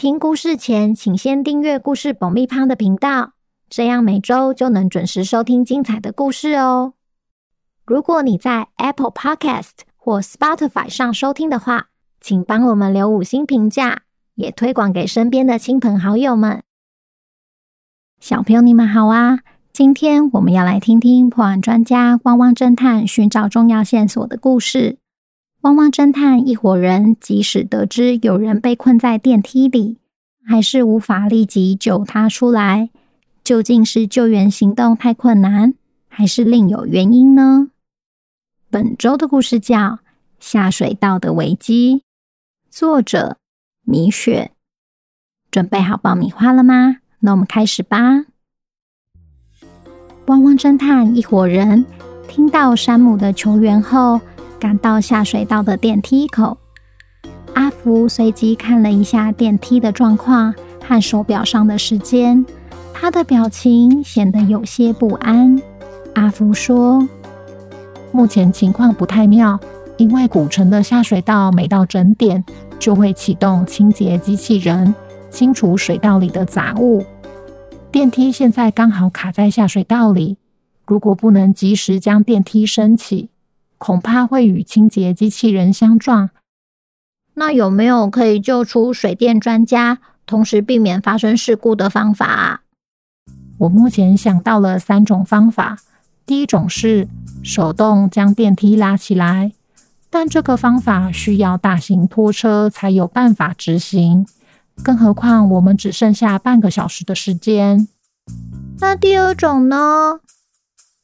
听故事前，请先订阅故事爆米花的频道，这样每周就能准时收听精彩的故事哦。如果你在 Apple Podcast 或 Spotify 上收听的话，请帮我们留五星评价，也推广给身边的亲朋好友们。小朋友，你们好啊！今天我们要来听听破案专家汪汪侦探寻找重要线索的故事。汪汪侦探一伙人，即使得知有人被困在电梯里，还是无法立即救他出来。究竟是救援行动太困难，还是另有原因呢？本周的故事叫《下水道的危机》，作者米雪。准备好爆米花了吗？那我们开始吧。汪汪侦探一伙人听到山姆的求援后，赶到下水道的电梯口，阿福随即看了一下电梯的状况和手表上的时间，他的表情显得有些不安。阿福说：“目前情况不太妙，因为古城的下水道每到整点就会启动清洁机器人，清除水道里的杂物。电梯现在刚好卡在下水道里，如果不能及时将电梯升起。”恐怕会与清洁机器人相撞。那有没有可以救出水电专家，同时避免发生事故的方法？我目前想到了三种方法。第一种是手动将电梯拉起来，但这个方法需要大型拖车才有办法执行，更何况我们只剩下半个小时的时间。那第二种呢？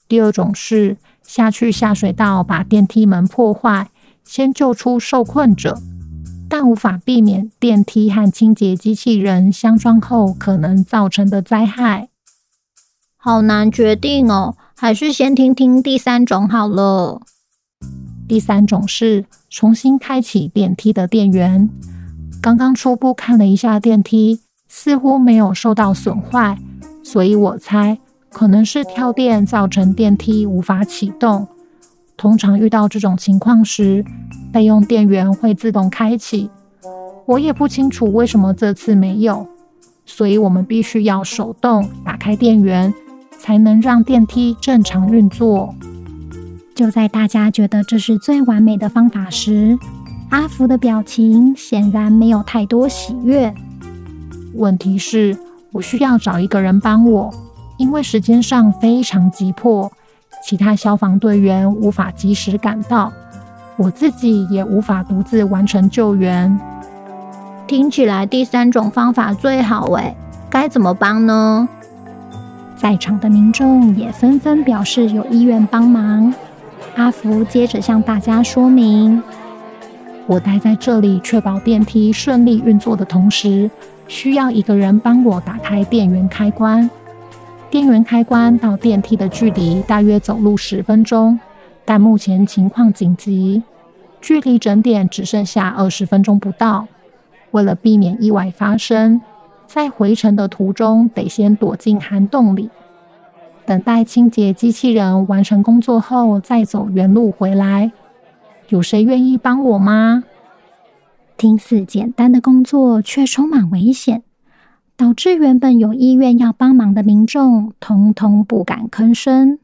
第二种是。下去下水道，把电梯门破坏，先救出受困者，但无法避免电梯和清洁机器人相撞后可能造成的灾害。好难决定哦，还是先听听第三种好了。第三种是重新开启电梯的电源。刚刚初步看了一下电梯，似乎没有受到损坏，所以我猜。可能是跳电造成电梯无法启动。通常遇到这种情况时，备用电源会自动开启。我也不清楚为什么这次没有，所以我们必须要手动打开电源，才能让电梯正常运作。就在大家觉得这是最完美的方法时，阿福的表情显然没有太多喜悦。问题是，我需要找一个人帮我。因为时间上非常急迫，其他消防队员无法及时赶到，我自己也无法独自完成救援。听起来第三种方法最好诶，该怎么帮呢？在场的民众也纷纷表示有意愿帮忙。阿福接着向大家说明：我待在这里确保电梯顺利运作的同时，需要一个人帮我打开电源开关。电源开关到电梯的距离大约走路十分钟，但目前情况紧急，距离整点只剩下二十分钟不到。为了避免意外发生，在回程的途中得先躲进涵洞里，等待清洁机器人完成工作后再走原路回来。有谁愿意帮我吗？听似简单的工作，却充满危险。导致原本有意愿要帮忙的民众，通通不敢吭声。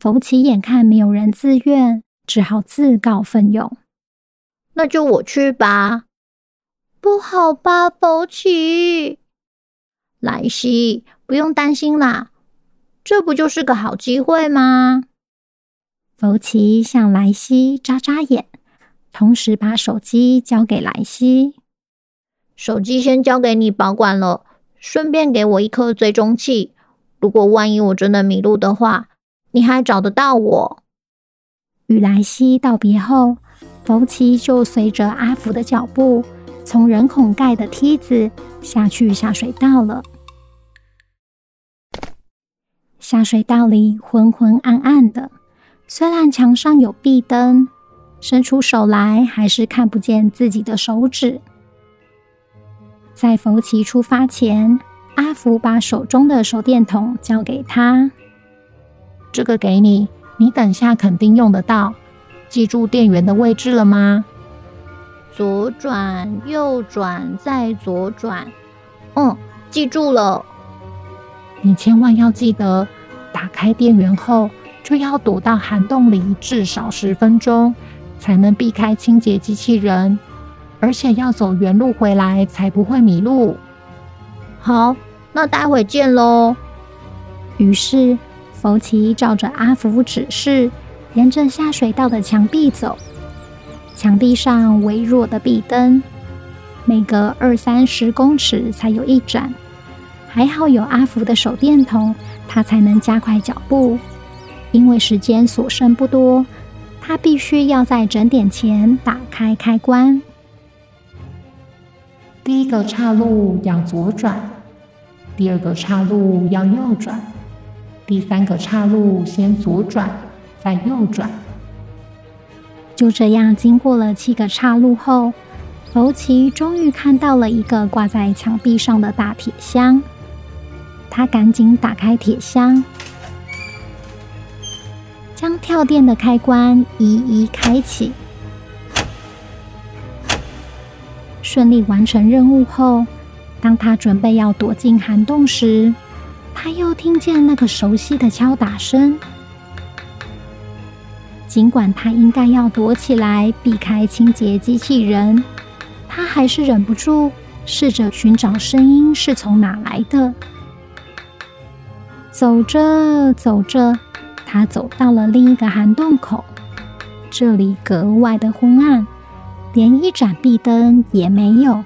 福奇眼看没有人自愿，只好自告奋勇：“那就我去吧。”“不好吧，福奇？”“莱西，不用担心啦，这不就是个好机会吗？”福奇向莱西眨眨眼，同时把手机交给莱西：“手机先交给你保管了。”顺便给我一颗追踪器，如果万一我真的迷路的话，你还找得到我。与莱西道别后，福奇就随着阿福的脚步，从人孔盖的梯子下去下水道了。下水道里昏昏暗暗的，虽然墙上有壁灯，伸出手来还是看不见自己的手指。在福奇出发前，阿福把手中的手电筒交给他：“这个给你，你等下肯定用得到。记住电源的位置了吗？”左转，右转，再左转。嗯，记住了。你千万要记得，打开电源后就要躲到涵洞里至少十分钟，才能避开清洁机器人，而且要走原路回来，才不会迷路。好，那待会见喽。于是，福奇照着阿福指示，沿着下水道的墙壁走。墙壁上微弱的壁灯，每隔二三十公尺才有一盏。还好有阿福的手电筒，他才能加快脚步。因为时间所剩不多，他必须要在整点前打开开关。第一个岔路要左转，第二个岔路要右转，第三个岔路先左转，再右转。就这样，经过了七个岔路后，福奇终于看到了一个挂在墙壁上的大铁箱。他赶紧打开铁箱，将跳电的开关一一开启。顺利完成任务后，当他准备要躲进涵洞时，他又听见那个熟悉的敲打声。尽管他应该要躲起来避开清洁机器人，他还是忍不住试着寻找声音是从哪来的。走着走着，他走到了另一个涵洞口，这里格外的昏暗，连一盏壁灯也没有。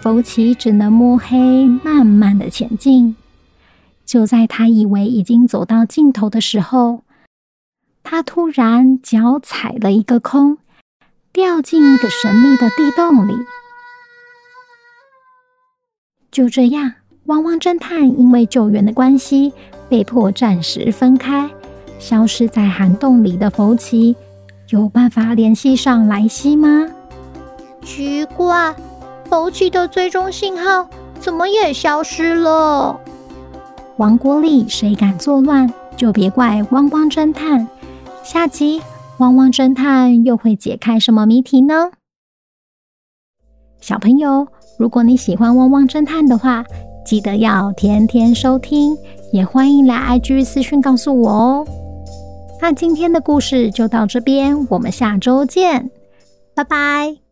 福奇只能摸黑慢慢的前进。就在他以为已经走到尽头的时候，他突然脚踩了一个空，掉进一个神秘的地洞里。就这样，汪汪侦探因为救援的关系，被迫暂时分开。消失在涵洞里的福奇，有办法联系上莱西吗？奇怪，福奇的追踪信号怎么也消失了？王国里谁敢作乱，就别怪汪汪侦探。下集，汪汪侦探又会解开什么谜题呢？小朋友，如果你喜欢汪汪侦探的话，记得要天天收听，也欢迎来 IG 私讯告诉我哦。那今天的故事就到这边，我们下周见，拜拜。